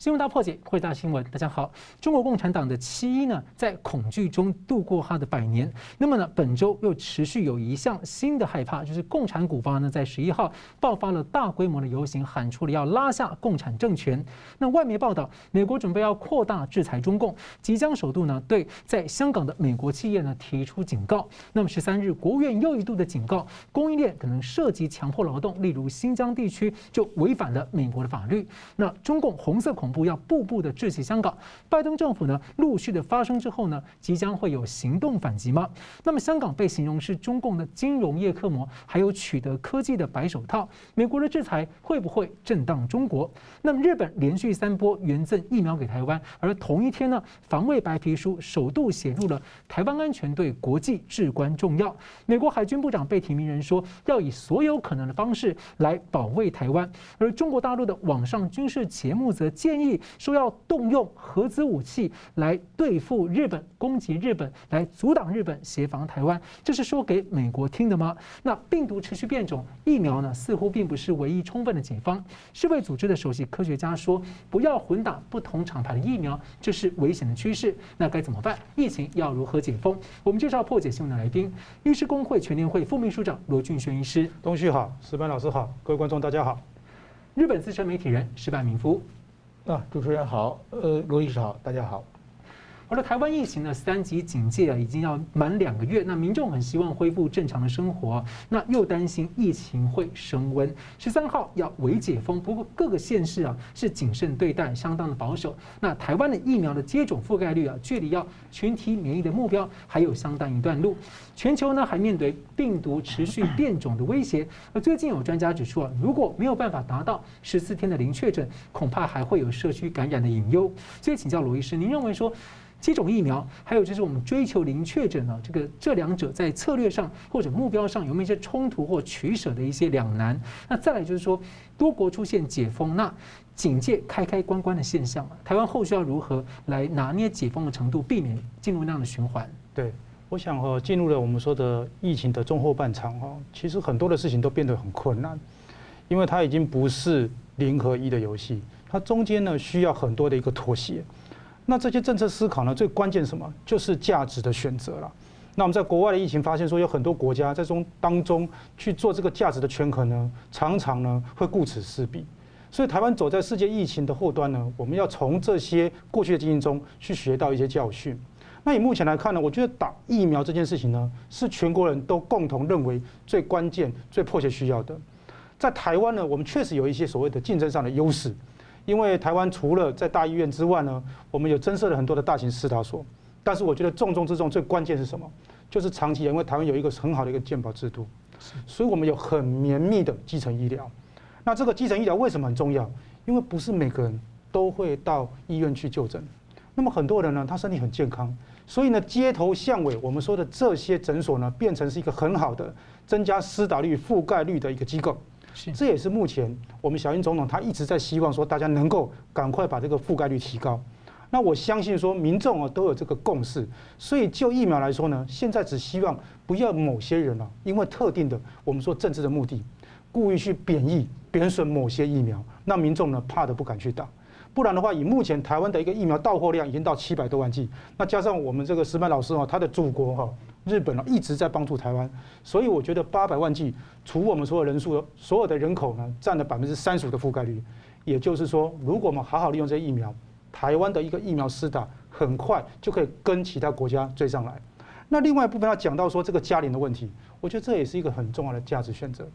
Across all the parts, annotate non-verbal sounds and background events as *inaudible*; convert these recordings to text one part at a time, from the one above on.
新闻大破解，汇大新闻，大家好。中国共产党的七一呢，在恐惧中度过他的百年。那么呢，本周又持续有一项新的害怕，就是共产古方呢，在十一号爆发了大规模的游行，喊出了要拉下共产政权。那外媒报道，美国准备要扩大制裁中共，即将首度呢对在香港的美国企业呢提出警告。那么十三日，国务院又一度的警告，供应链可能涉及强迫劳动，例如新疆地区就违反了美国的法律。那中共红色恐部要步步的窒息香港，拜登政府呢陆续的发生之后呢，即将会有行动反击吗？那么香港被形容是中共的金融业克魔，还有取得科技的白手套，美国的制裁会不会震荡中国？那么日本连续三波援赠疫苗给台湾，而同一天呢，防卫白皮书首度写入了台湾安全对国际至关重要。美国海军部长被提名人说要以所有可能的方式来保卫台湾，而中国大陆的网上军事节目则建议。说要动用核子武器来对付日本，攻击日本，来阻挡日本协防台湾，这是说给美国听的吗？那病毒持续变种，疫苗呢似乎并不是唯一充分的解方。世卫组织的首席科学家说，不要混打不同厂牌的疫苗，这是危险的趋势。那该怎么办？疫情要如何解封？我们介绍破解新闻的来宾，医师公会全联会副秘书长罗俊轩医师。东旭好，石班老师好，各位观众大家好。日本资深媒体人矢板明夫。啊，主持人好，呃，罗医师好，大家好。而台湾疫情呢三级警戒啊，已经要满两个月，那民众很希望恢复正常的生活，那又担心疫情会升温。十三号要微解封，不过各个县市啊是谨慎对待，相当的保守。那台湾的疫苗的接种覆盖率啊，距离要群体免疫的目标还有相当一段路。全球呢还面对病毒持续变种的威胁，而最近有专家指出啊，如果没有办法达到十四天的零确诊，恐怕还会有社区感染的隐忧。所以请教罗医师，您认为说？接种疫苗，还有就是我们追求零确诊呢，这个这两者在策略上或者目标上有没有一些冲突或取舍的一些两难？那再来就是说，多国出现解封，那警戒开开关关的现象，台湾后续要如何来拿捏解封的程度，避免进入那样的循环？对，我想哦，进入了我们说的疫情的中后半场哦，其实很多的事情都变得很困难，因为它已经不是零和一的游戏，它中间呢需要很多的一个妥协。那这些政策思考呢，最关键什么？就是价值的选择了。那我们在国外的疫情发现说，有很多国家在中当中去做这个价值的权衡呢，常常呢会顾此失彼。所以台湾走在世界疫情的后端呢，我们要从这些过去的经验中去学到一些教训。那以目前来看呢，我觉得打疫苗这件事情呢，是全国人都共同认为最关键、最迫切需要的。在台湾呢，我们确实有一些所谓的竞争上的优势。因为台湾除了在大医院之外呢，我们有增设了很多的大型施打所。但是我觉得重中之重最关键是什么？就是长期，因为台湾有一个很好的一个健保制度，所以我们有很绵密的基层医疗。那这个基层医疗为什么很重要？因为不是每个人都会到医院去就诊。那么很多人呢，他身体很健康，所以呢，街头巷尾我们说的这些诊所呢，变成是一个很好的增加施打率、覆盖率的一个机构。这也是目前我们小英总统他一直在希望说，大家能够赶快把这个覆盖率提高。那我相信说，民众啊都有这个共识。所以就疫苗来说呢，现在只希望不要某些人啊，因为特定的我们说政治的目的，故意去贬义贬损某些疫苗，那民众呢怕的不敢去打。不然的话，以目前台湾的一个疫苗到货量已经到七百多万剂，那加上我们这个石板老师啊，他的祖国哈。日本呢一直在帮助台湾，所以我觉得八百万剂除我们所有人数，所有的人口呢占了百分之三十五的覆盖率，也就是说，如果我们好好利用这疫苗，台湾的一个疫苗施打很快就可以跟其他国家追上来。那另外一部分要讲到说这个加龄的问题，我觉得这也是一个很重要的价值选择。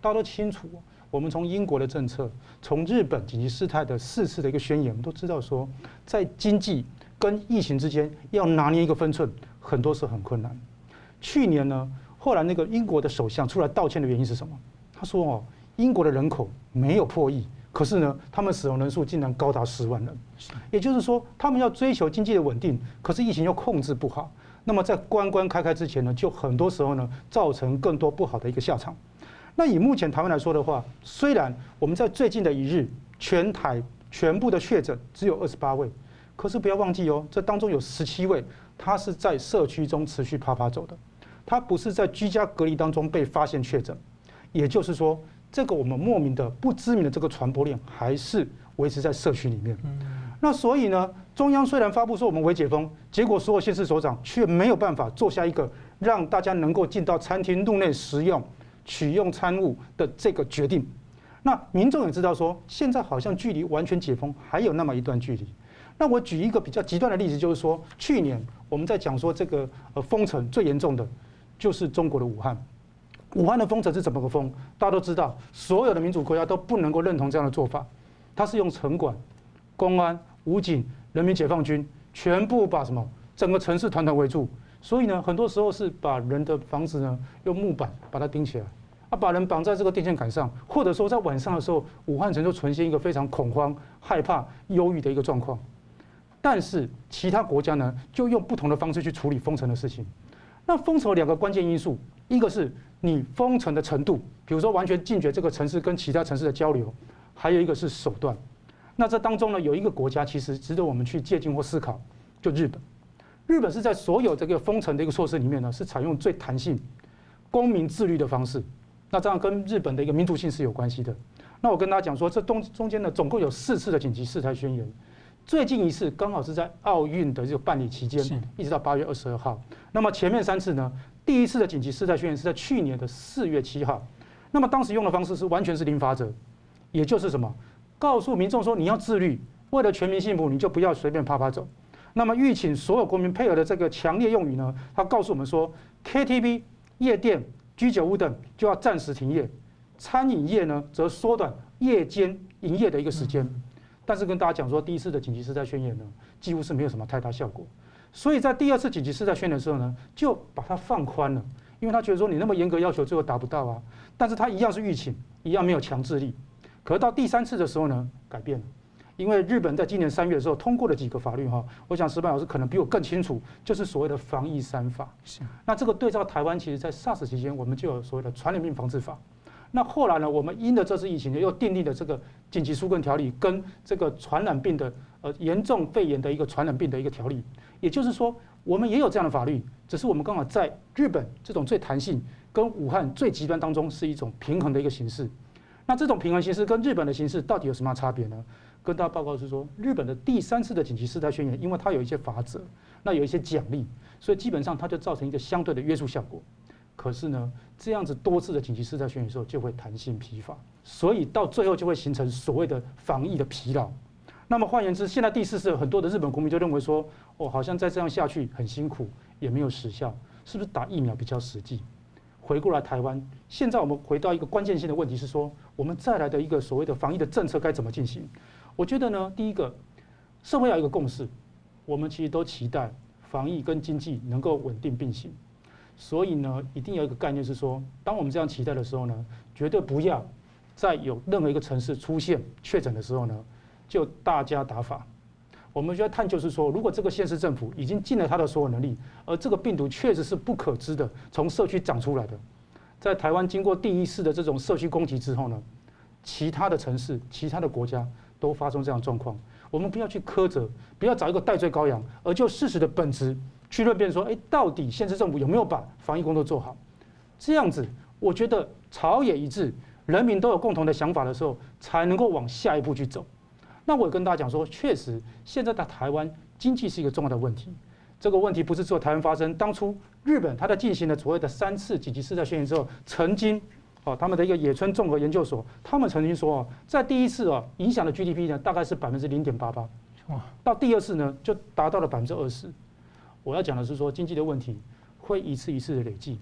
大家都清楚，我们从英国的政策，从日本紧急事态的四次的一个宣言，我们都知道说，在经济跟疫情之间要拿捏一个分寸，很多时候很困难。去年呢，后来那个英国的首相出来道歉的原因是什么？他说：“哦，英国的人口没有破亿，可是呢，他们死亡人数竟然高达十万人。也就是说，他们要追求经济的稳定，可是疫情又控制不好。那么在关关开开之前呢，就很多时候呢，造成更多不好的一个下场。那以目前台湾来说的话，虽然我们在最近的一日，全台全部的确诊只有二十八位，可是不要忘记哦，这当中有十七位，他是在社区中持续啪啪走的。”他不是在居家隔离当中被发现确诊，也就是说，这个我们莫名的不知名的这个传播链还是维持在社区里面。那所以呢，中央虽然发布说我们微解封，结果所有县市首长却没有办法做下一个让大家能够进到餐厅入内食用、取用餐物的这个决定。那民众也知道说，现在好像距离完全解封还有那么一段距离。那我举一个比较极端的例子，就是说，去年我们在讲说这个呃封城最严重的，就是中国的武汉。武汉的封城是怎么个封？大家都知道，所有的民主国家都不能够认同这样的做法。它是用城管、公安。武警、人民解放军全部把什么整个城市团团围住，所以呢，很多时候是把人的房子呢用木板把它钉起来，啊，把人绑在这个电线杆上，或者说在晚上的时候，武汉城就呈现一个非常恐慌、害怕、忧郁的一个状况。但是其他国家呢，就用不同的方式去处理封城的事情。那封城两个关键因素，一个是你封城的程度，比如说完全禁绝这个城市跟其他城市的交流，还有一个是手段。那这当中呢，有一个国家其实值得我们去借鉴或思考，就日本。日本是在所有这个封城的一个措施里面呢，是采用最弹性、公民自律的方式。那这样跟日本的一个民族性是有关系的。那我跟大家讲说，这中中间呢，总共有四次的紧急事态宣言。最近一次刚好是在奥运的这个办理期间，一直到八月二十二号。那么前面三次呢，第一次的紧急事态宣言是在去年的四月七号。那么当时用的方式是完全是零法则，也就是什么？告诉民众说，你要自律，为了全民幸福，你就不要随便啪啪走。那么，吁请所有国民配合的这个强烈用语呢，他告诉我们说，KTV、夜店、居酒屋等就要暂时停业，餐饮业呢则缩短夜间营业的一个时间。但是跟大家讲说，第一次的紧急事态宣言呢，几乎是没有什么太大效果。所以在第二次紧急事态宣言的时候呢，就把它放宽了，因为他觉得说你那么严格要求，最后达不到啊。但是他一样是预请，一样没有强制力。可是到第三次的时候呢，改变了，因为日本在今年三月的时候通过了几个法律哈，我想石板老师可能比我更清楚，就是所谓的防疫三法。是。那这个对照台湾，其实在 SARS 期间，我们就有所谓的传染病防治法。那后来呢，我们因的这次疫情呢，又订立了这个紧急纾困条例，跟这个传染病的呃严重肺炎的一个传染病的一个条例。也就是说，我们也有这样的法律，只是我们刚好在日本这种最弹性跟武汉最极端当中，是一种平衡的一个形式。那这种平衡形式跟日本的形式到底有什么差别呢？跟大家报告是说，日本的第三次的紧急事态宣言，因为它有一些法则，那有一些奖励，所以基本上它就造成一个相对的约束效果。可是呢，这样子多次的紧急事态宣言的时候，就会弹性疲乏，所以到最后就会形成所谓的防疫的疲劳。那么换言之，现在第四次很多的日本国民就认为说，哦，好像再这样下去很辛苦，也没有实效，是不是打疫苗比较实际？回过来台湾，现在我们回到一个关键性的问题是说，我们再来的一个所谓的防疫的政策该怎么进行？我觉得呢，第一个，社会要有一个共识，我们其实都期待防疫跟经济能够稳定并行，所以呢，一定要有一个概念是说，当我们这样期待的时候呢，绝对不要在有任何一个城市出现确诊的时候呢，就大加打法。我们就要探究是说，如果这个县市政府已经尽了他的所有能力，而这个病毒确实是不可知的，从社区长出来的，在台湾经过第一次的这种社区攻击之后呢，其他的城市、其他的国家都发生这样状况。我们不要去苛责，不要找一个代罪羔羊，而就事实的本质去论辩说，哎，到底县市政府有没有把防疫工作做好？这样子，我觉得朝野一致，人民都有共同的想法的时候，才能够往下一步去走。那我也跟大家讲说，确实现在的台湾经济是一个重要的问题。这个问题不是只有台湾发生。当初日本它在进行了所谓的三次紧急事态宣言之后，曾经哦他们的一个野村综合研究所，他们曾经说哦，在第一次哦影响的 GDP 呢大概是百分之零点八八，到第二次呢就达到了百分之二十。我要讲的是说，经济的问题会一次一次的累积。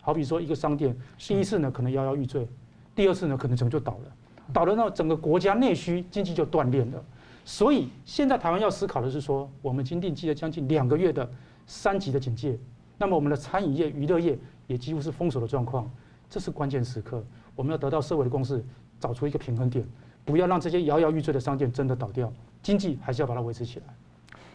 好比说一个商店，第一次呢可能摇摇欲坠，第二次呢可能整个就倒了。倒了那整个国家内需经济就断裂了，所以现在台湾要思考的是说，我们已经经历了将近两个月的三级的警戒，那么我们的餐饮业、娱乐业也几乎是封锁的状况，这是关键时刻，我们要得到社会的共识，找出一个平衡点，不要让这些摇摇欲坠的商店真的倒掉，经济还是要把它维持起来。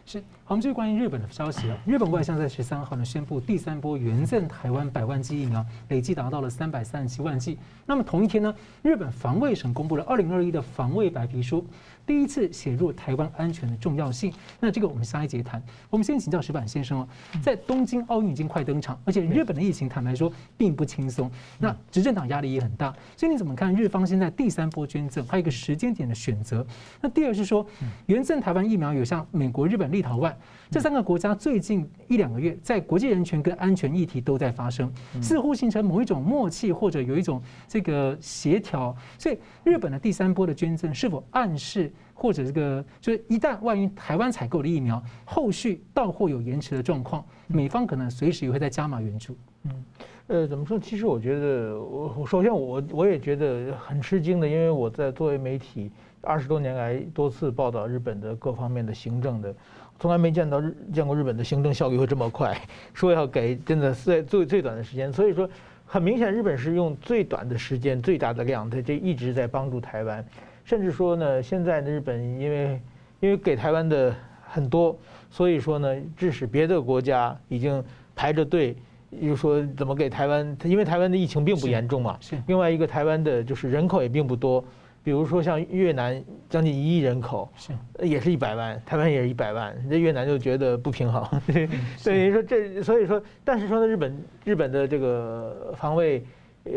是，好，我们继续关于日本的消息啊。日本外相在十三号呢宣布，第三波援赠台湾百万剂疫苗，累计达到了三百三十七万剂。那么同一天呢，日本防卫省公布了二零二一的防卫白皮书，第一次写入台湾安全的重要性。那这个我们下一节谈。我们先请教石板先生哦，在东京奥运已经快登场，而且日本的疫情坦白说并不轻松，那执政党压力也很大，所以你怎么看日方现在第三波捐赠，还有一个时间点的选择？那第二是说，援赠台湾疫苗有像美国、日本、立陶宛这三个国家，最近一两个月在国际人权跟安全议题都在发生，似乎形成某一种默契，或者有一种这个协调。所以日本的第三波的捐赠是否暗示，或者这个就是一旦万一台湾采购的疫苗后续到货有延迟的状况，美方可能随时也会再加码援助。嗯，呃，怎么说？其实我觉得，我首先我我也觉得很吃惊的，因为我在作为媒体二十多年来多次报道日本的各方面的行政的，从来没见到日见过日本的行政效率会这么快，*laughs* 说要给真的在最最短的时间，所以说很明显日本是用最短的时间、最大的量，它这一直在帮助台湾。甚至说呢，现在的日本因为因为给台湾的很多，所以说呢，致使别的国家已经排着队，又说怎么给台湾，因为台湾的疫情并不严重嘛。是。另外一个，台湾的就是人口也并不多，比如说像越南将近一亿人口，是，也是一百万，台湾也是一百万，这越南就觉得不平衡。*laughs* 对，所以说这，所以说，但是说呢，日本日本的这个防卫呃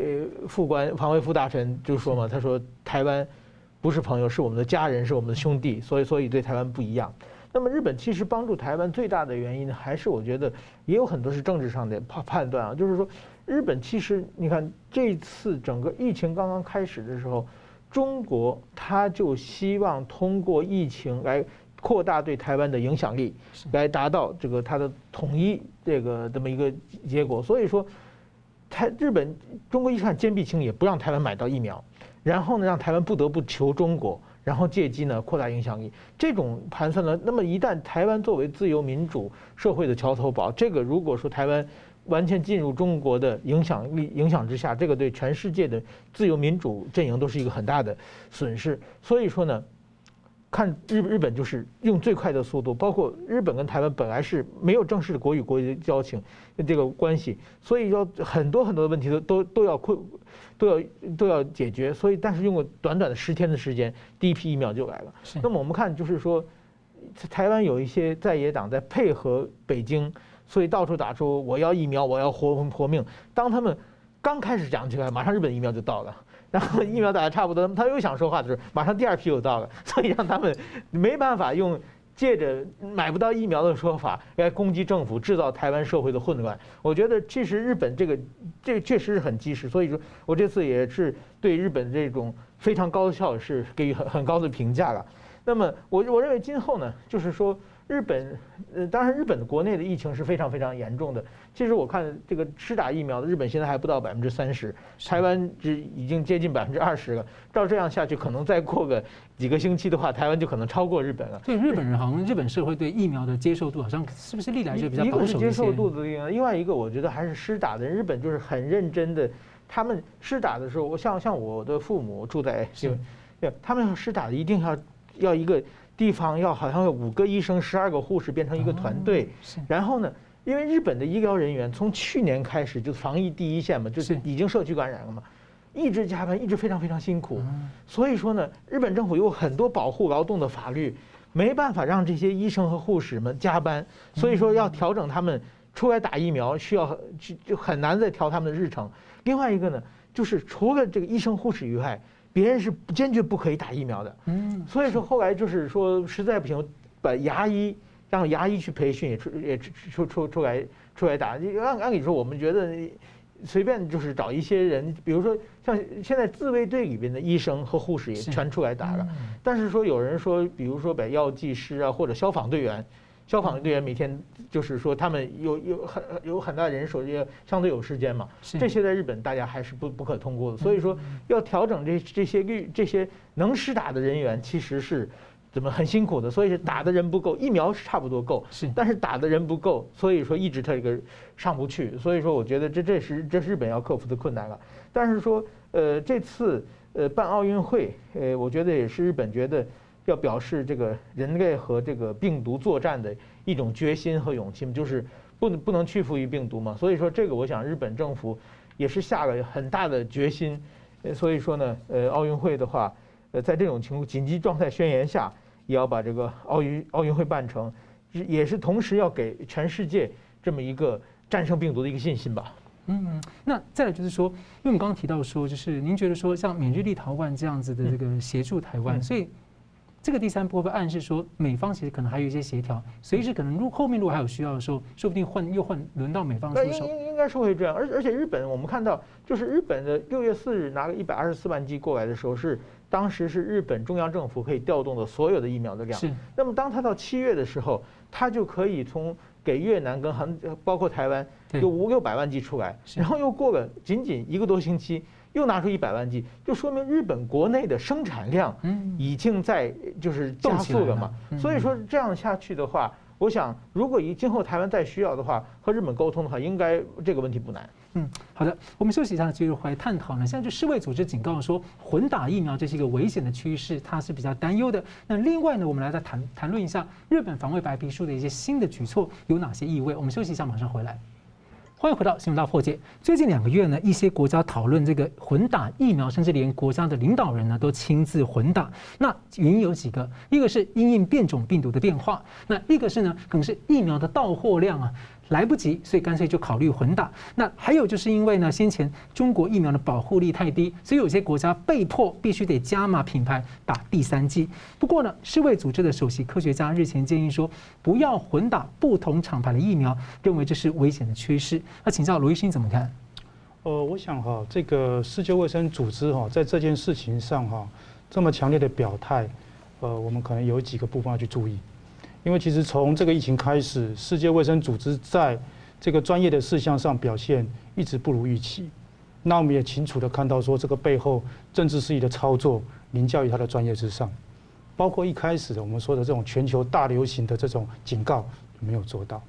副官、防卫副大臣就说嘛，他说台湾。不是朋友，是我们的家人，是我们的兄弟，所以所以对台湾不一样。那么日本其实帮助台湾最大的原因呢，还是我觉得也有很多是政治上的判判断啊，就是说日本其实你看这次整个疫情刚刚开始的时候，中国他就希望通过疫情来扩大对台湾的影响力，来达到这个它的统一这个这么一个结果。所以说，台日本中国一看坚壁清野，不让台湾买到疫苗。然后呢，让台湾不得不求中国，然后借机呢扩大影响力。这种盘算呢，那么一旦台湾作为自由民主社会的桥头堡，这个如果说台湾完全进入中国的影响力影响之下，这个对全世界的自由民主阵营都是一个很大的损失。所以说呢。看日日本就是用最快的速度，包括日本跟台湾本来是没有正式的国与国的交情，这个关系，所以要很多很多的问题都都都要困，都要都要解决。所以但是用了短短的十天的时间，第一批疫苗就来了。那么我们看就是说，台湾有一些在野党在配合北京，所以到处打出我要疫苗，我要活活命。当他们刚开始讲起来，马上日本疫苗就到了。然后疫苗打的差不多，他又想说话的时候，马上第二批又到了，所以让他们没办法用借着买不到疫苗的说法来攻击政府，制造台湾社会的混乱。我觉得其实日本这个这确实是很及时，所以说我这次也是对日本这种非常高效是给予很很高的评价了。那么我我认为今后呢，就是说。日本，呃，当然，日本的国内的疫情是非常非常严重的。其实我看这个施打疫苗的日本现在还不到百分之三十，台湾只已经接近百分之二十了。照这样下去，可能再过个几个星期的话，台湾就可能超过日本了。对日本人，好像日本社会对疫苗的接受度好像是不是历来就比较保守一些？一个是接受度的另外，另外一个我觉得还是施打的。日本就是很认真的，他们施打的时候，我像像我的父母住在，对，他们要施打的一定要要一个。地方要好像有五个医生、十二个护士变成一个团队，然后呢，因为日本的医疗人员从去年开始就防疫第一线嘛，就是已经社区感染了嘛，一直加班，一直非常非常辛苦，所以说呢，日本政府有很多保护劳动的法律，没办法让这些医生和护士们加班，所以说要调整他们出来打疫苗，需要就就很难再调他们的日程。另外一个呢，就是除了这个医生护士以外。别人是坚决不可以打疫苗的，嗯，所以说后来就是说实在不行，把牙医让牙医去培训，也出也出出出来出来打。按按理说，我们觉得随便就是找一些人，比如说像现在自卫队里边的医生和护士也全出来打了。但是说有人说，比如说把药剂师啊或者消防队员。消防队员每天就是说，他们有有很有很大人手，也相对有时间嘛。这些在日本大家还是不不可通过的。所以说要调整这这些率这些能施打的人员，其实是怎么很辛苦的。所以是打的人不够，疫苗是差不多够，是，但是打的人不够，所以说一直他这个上不去。所以说我觉得这这是这是日本要克服的困难了。但是说呃这次呃办奥运会，呃我觉得也是日本觉得。要表示这个人类和这个病毒作战的一种决心和勇气，就是不能不能屈服于病毒嘛。所以说这个，我想日本政府也是下了很大的决心。所以说呢，呃，奥运会的话，呃，在这种情况紧急状态宣言下，也要把这个奥运奥运会办成，也是同时要给全世界这么一个战胜病毒的一个信心吧。嗯，那再来就是说，因为我们刚刚提到说，就是您觉得说像缅日立陶宛这样子的这个协助台湾，所以这个第三波会暗示说，美方其实可能还有一些协调，随时可能如后面如果还有需要的时候，说不定换又换轮到美方出手。应应应该是会这样，而而且日本我们看到，就是日本的六月四日拿了一百二十四万剂过来的时候，是当时是日本中央政府可以调动的所有的疫苗的量。是。那么当它到七月的时候，它就可以从给越南跟韩包括台湾。有五六百万剂出来，然后又过了仅仅一个多星期，又拿出一百万剂，就说明日本国内的生产量已经在就是加速了嘛。所以说这样下去的话，我想如果以今后台湾再需要的话，和日本沟通的话，应该这个问题不难。嗯，好的，我们休息一下，继续回来探讨呢。现在就世卫组织警告说，混打疫苗这是一个危险的趋势，它是比较担忧的。那另外呢，我们来再谈谈论一下日本防卫白皮书的一些新的举措有哪些意味。我们休息一下，马上回来。欢迎回到新闻大破解。最近两个月呢，一些国家讨论这个混打疫苗，甚至连国家的领导人呢都亲自混打。那原因有几个，一个是因应变种病毒的变化，那一个是呢，可能是疫苗的到货量啊。来不及，所以干脆就考虑混打。那还有就是因为呢，先前中国疫苗的保护力太低，所以有些国家被迫必须得加码品牌打第三剂。不过呢，世卫组织的首席科学家日前建议说，不要混打不同厂牌的疫苗，认为这是危险的趋势。那请教卢医生怎么看？呃，我想哈，这个世界卫生组织哈，在这件事情上哈，这么强烈的表态，呃，我们可能有几个部分要去注意。因为其实从这个疫情开始，世界卫生组织在这个专业的事项上表现一直不如预期。那我们也清楚的看到说，这个背后政治势力的操作凌驾于它的专业之上。包括一开始我们说的这种全球大流行的这种警告没有做到。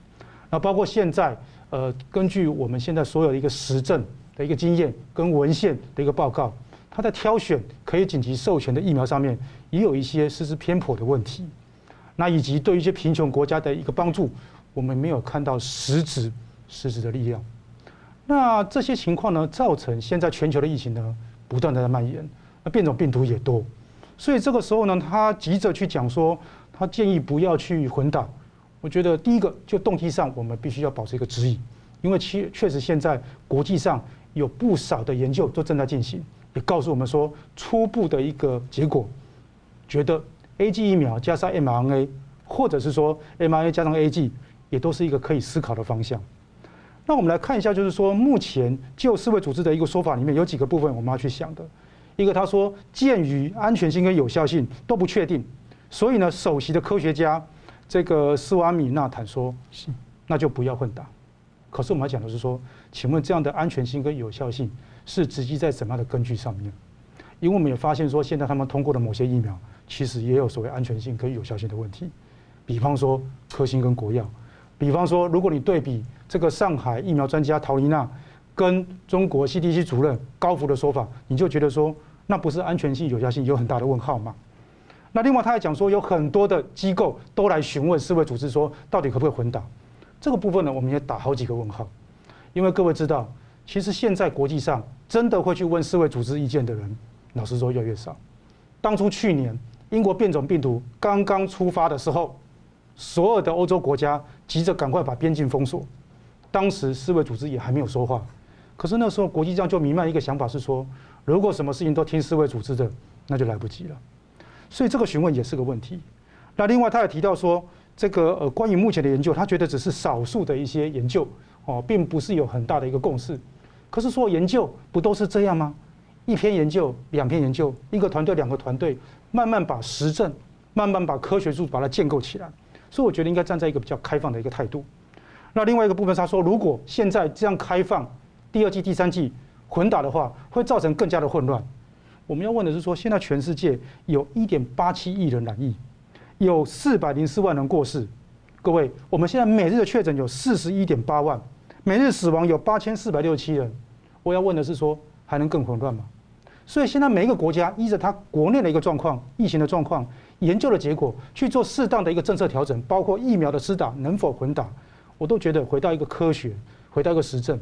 那包括现在，呃，根据我们现在所有的一个实证的一个经验跟文献的一个报告，它在挑选可以紧急授权的疫苗上面，也有一些失之偏颇的问题。那以及对一些贫穷国家的一个帮助，我们没有看到实质实质的力量。那这些情况呢，造成现在全球的疫情呢不断的在蔓延，那变种病毒也多，所以这个时候呢，他急着去讲说，他建议不要去混打。我觉得第一个就动机上，我们必须要保持一个质疑，因为确确实现在国际上有不少的研究都正在进行，也告诉我们说初步的一个结果，觉得。A G 疫苗加上 mRNA，或者是说 mRNA 加上 A G，也都是一个可以思考的方向。那我们来看一下，就是说目前就世卫组织的一个说法里面有几个部分我们要去想的。一个他说，鉴于安全性跟有效性都不确定，所以呢，首席的科学家这个斯瓦米纳坦说，是那就不要混打。可是我们要讲的是说，请问这样的安全性跟有效性是直接在什么样的根据上面？因为我们也发现说，现在他们通过的某些疫苗。其实也有所谓安全性跟有效性的问题，比方说科兴跟国药，比方说如果你对比这个上海疫苗专家陶丽娜跟中国 CDC 主任高福的说法，你就觉得说那不是安全性有效性有很大的问号吗？那另外他还讲说有很多的机构都来询问世卫组织说到底可不可以混打，这个部分呢我们也打好几个问号，因为各位知道，其实现在国际上真的会去问世卫组织意见的人，老实说越来越少，当初去年。英国变种病毒刚刚出发的时候，所有的欧洲国家急着赶快把边境封锁。当时世卫组织也还没有说话，可是那时候国际上就弥漫一个想法是说，如果什么事情都听世卫组织的，那就来不及了。所以这个询问也是个问题。那另外他也提到说，这个呃关于目前的研究，他觉得只是少数的一些研究哦，并不是有很大的一个共识。可是说研究不都是这样吗？一篇研究、两篇研究，一个团队、两个团队。慢慢把实证，慢慢把科学术把它建构起来，所以我觉得应该站在一个比较开放的一个态度。那另外一个部分，他说，如果现在这样开放第二季、第三季混打的话，会造成更加的混乱。我们要问的是说，现在全世界有一点八七亿人染疫，有四百零四万人过世。各位，我们现在每日的确诊有四十一点八万，每日死亡有八千四百六十七人。我要问的是说，还能更混乱吗？所以现在每一个国家依着它国内的一个状况、疫情的状况、研究的结果去做适当的一个政策调整，包括疫苗的施打能否混打，我都觉得回到一个科学，回到一个实证，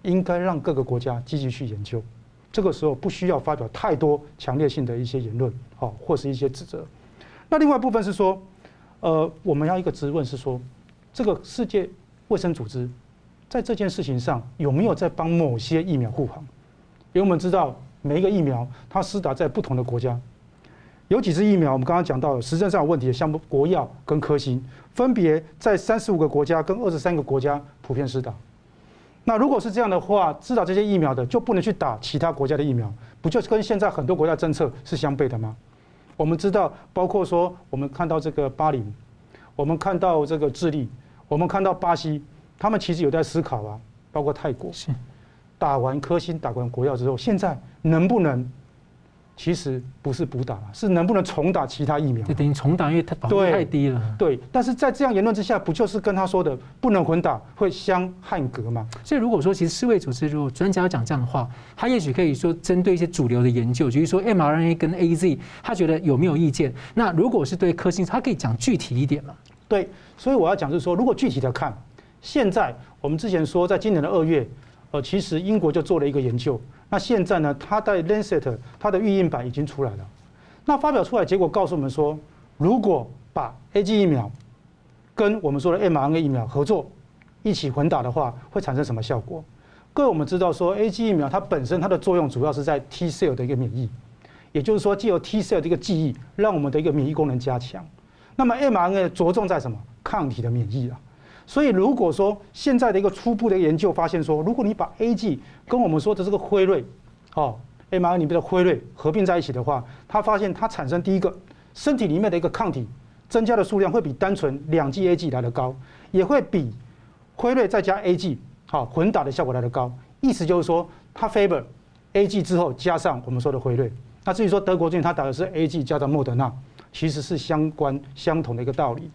应该让各个国家积极去研究，这个时候不需要发表太多强烈性的一些言论，好，或是一些指责。那另外一部分是说，呃，我们要一个质问是说，这个世界卫生组织在这件事情上有没有在帮某些疫苗护航？因为我们知道每一个疫苗它施打在不同的国家，有几支疫苗我们刚刚讲到实证上有问题的，像国药跟科兴，分别在三十五个国家跟二十三个国家普遍施打。那如果是这样的话，施打这些疫苗的就不能去打其他国家的疫苗，不就是跟现在很多国家政策是相悖的吗？我们知道，包括说我们看到这个巴林，我们看到这个智利，我们看到巴西，他们其实有在思考啊，包括泰国，打完科兴、打完国药之后，现在能不能？其实不是补打了，是能不能重打其他疫苗？就等于重打，因为它保护太低了。对，但是在这样言论之下，不就是跟他说的不能混打，会相汉格吗？所以如果说其实世卫组织如果专家要讲这样的话，他也许可以说针对一些主流的研究，比如说 mRNA 跟 AZ，他觉得有没有意见？那如果是对科兴，他可以讲具体一点嘛？对，所以我要讲就是说，如果具体的看，现在我们之前说，在今年的二月，呃，其实英国就做了一个研究。那现在呢？它在 Lancet 它的预印版已经出来了。那发表出来结果告诉我们说，如果把 A G 疫苗跟我们说的 mRNA 疫苗合作一起混打的话，会产生什么效果？各位我们知道说，A G 疫苗它本身它的作用主要是在 T cell 的一个免疫，也就是说，借由 T cell 的一个记忆，让我们的一个免疫功能加强。那么 mRNA 着重在什么？抗体的免疫啊。所以，如果说现在的一个初步的研究发现说，如果你把 A G 跟我们说的这个辉瑞，哦，mRNA 里面的辉瑞合并在一起的话，他发现它产生第一个身体里面的一个抗体增加的数量会比单纯两剂 A G 来得高，也会比辉瑞再加 A G 好混打的效果来得高。意思就是说，它 favor A G 之后加上我们说的辉瑞。那至于说德国最近他打的是 A G 加上莫德纳，其实是相关相同的一个道理。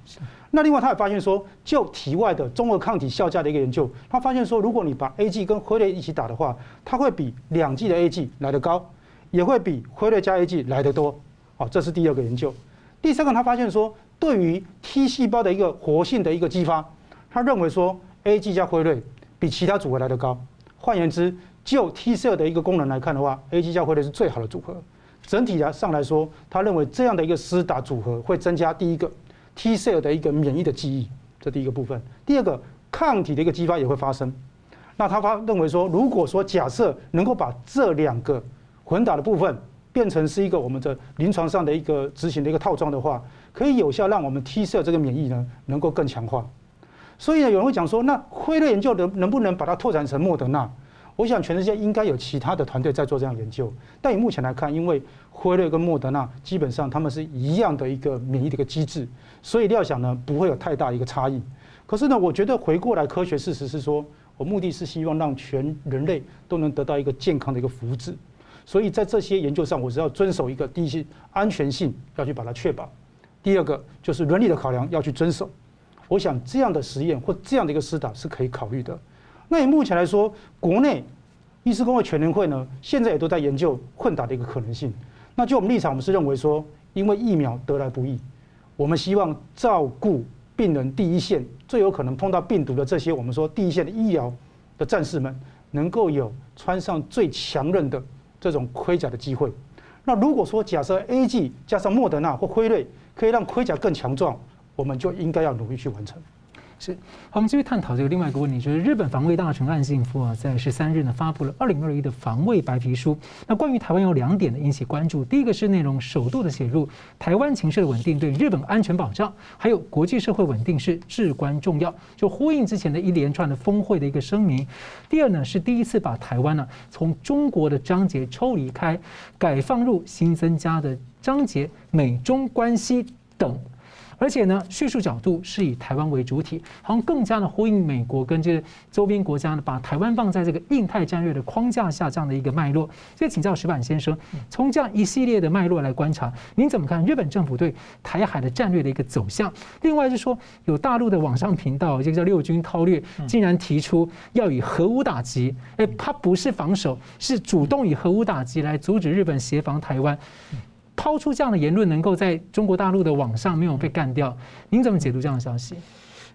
那另外，他也发现说，就体外的中和抗体效价的一个研究，他发现说，如果你把 A G 跟辉瑞一起打的话，它会比两剂的 A G 来得高，也会比辉瑞加 A G 来得多。好，这是第二个研究。第三个，他发现说，对于 T 细胞的一个活性的一个激发，他认为说 A G 加辉瑞比其他组合来得高。换言之，就 T cell 的一个功能来看的话，A G 加辉瑞是最好的组合。整体来上来说，他认为这样的一个施打组合会增加第一个。T cell 的一个免疫的记忆，这第一个部分。第二个，抗体的一个激发也会发生。那他发认为说，如果说假设能够把这两个混打的部分变成是一个我们的临床上的一个执行的一个套装的话，可以有效让我们 tc 这个免疫呢能够更强化。所以呢，有人会讲说，那辉瑞研究能能不能把它拓展成莫德纳？我想全世界应该有其他的团队在做这样研究，但以目前来看，因为辉瑞跟莫德纳基本上他们是一样的一个免疫的一个机制，所以料想呢不会有太大一个差异。可是呢，我觉得回过来科学事实是说，我目的是希望让全人类都能得到一个健康的一个福祉，所以在这些研究上，我是要遵守一个第一是安全性要去把它确保，第二个就是伦理的考量要去遵守。我想这样的实验或这样的一个施打是可以考虑的。那以目前来说，国内医师工会全联会呢，现在也都在研究混打的一个可能性。那就我们立场，我们是认为说，因为疫苗得来不易，我们希望照顾病人第一线最有可能碰到病毒的这些我们说第一线的医疗的战士们，能够有穿上最强韧的这种盔甲的机会。那如果说假设 A G 加上莫德纳或辉瑞可以让盔甲更强壮，我们就应该要努力去完成。是，好，我们继续探讨这个另外一个问题，就是日本防卫大臣岸信夫啊，在十三日呢发布了二零二一的防卫白皮书。那关于台湾有两点呢引起关注，第一个是内容首度的写入台湾情势的稳定对日本安全保障，还有国际社会稳定是至关重要，就呼应之前的一连串的峰会的一个声明。第二呢是第一次把台湾呢从中国的章节抽离开，改放入新增加的章节美中关系等。而且呢，叙述角度是以台湾为主体，好像更加的呼应美国跟这个周边国家呢，把台湾放在这个印太战略的框架下这样的一个脉络。所以请教石板先生，从这样一系列的脉络来观察，您怎么看日本政府对台海的战略的一个走向？另外就是说，有大陆的网上频道，这个叫六军韬略，竟然提出要以核武打击，哎，他不是防守，是主动以核武打击来阻止日本协防台湾。抛出这样的言论，能够在中国大陆的网上没有被干掉，您怎么解读这样的消息？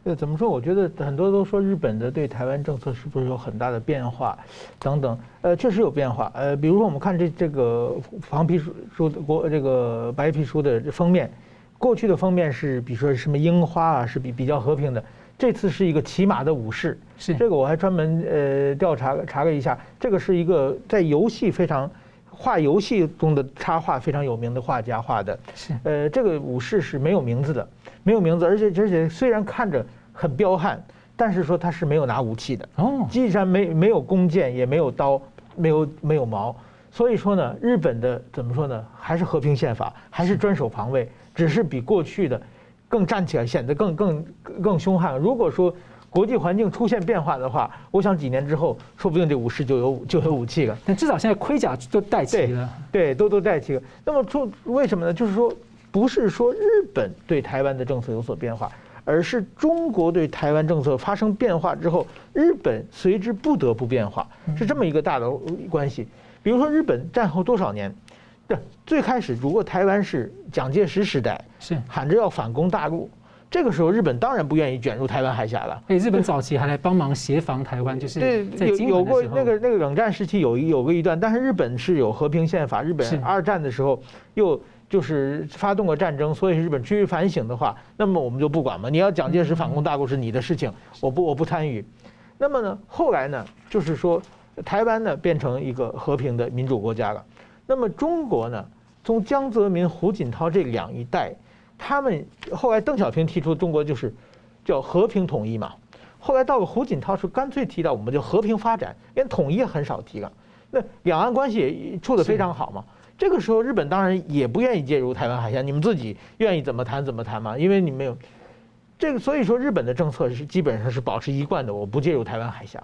呃，怎么说？我觉得很多都说日本的对台湾政策是不是有很大的变化，等等。呃，确实有变化。呃，比如说我们看这这个黄皮书的国这个白皮书的封面，过去的封面是比如说什么樱花啊，是比比较和平的。这次是一个骑马的武士。是这个我还专门呃调查查了一下，这个是一个在游戏非常画游戏中的插画非常有名的画家画的。是呃，这个武士是没有名字的。没有名字，而且而且虽然看着很彪悍，但是说他是没有拿武器的哦，既然没没有弓箭，也没有刀，没有没有矛，所以说呢，日本的怎么说呢，还是和平宪法，还是专守防卫，只是比过去的更站起来，显得更更更凶悍。如果说国际环境出现变化的话，我想几年之后，说不定这武士就有就有武器了。但至少现在盔甲都带齐了，对，对，都都带齐了。那么说为什么呢？就是说。不是说日本对台湾的政策有所变化，而是中国对台湾政策发生变化之后，日本随之不得不变化，是这么一个大的关系。比如说日本战后多少年，对，最开始如果台湾是蒋介石时代，是喊着要反攻大陆，这个时候日本当然不愿意卷入台湾海峡了。哎，日本早期还来帮忙协防台湾，就是对有有过那个那个冷战时期有有过一段，但是日本是有和平宪法，日本二战的时候又。就是发动了战争，所以日本趋于反省的话，那么我们就不管嘛。你要蒋介石反攻大陆是你的事情，我不我不参与。那么呢，后来呢，就是说台湾呢变成一个和平的民主国家了。那么中国呢，从江泽民、胡锦涛这两一代，他们后来邓小平提出中国就是叫和平统一嘛。后来到了胡锦涛是干脆提到我们就和平发展，连统一也很少提了。那两岸关系也处得非常好嘛。这个时候，日本当然也不愿意介入台湾海峡，你们自己愿意怎么谈怎么谈嘛，因为你没有这个，所以说日本的政策是基本上是保持一贯的，我不介入台湾海峡。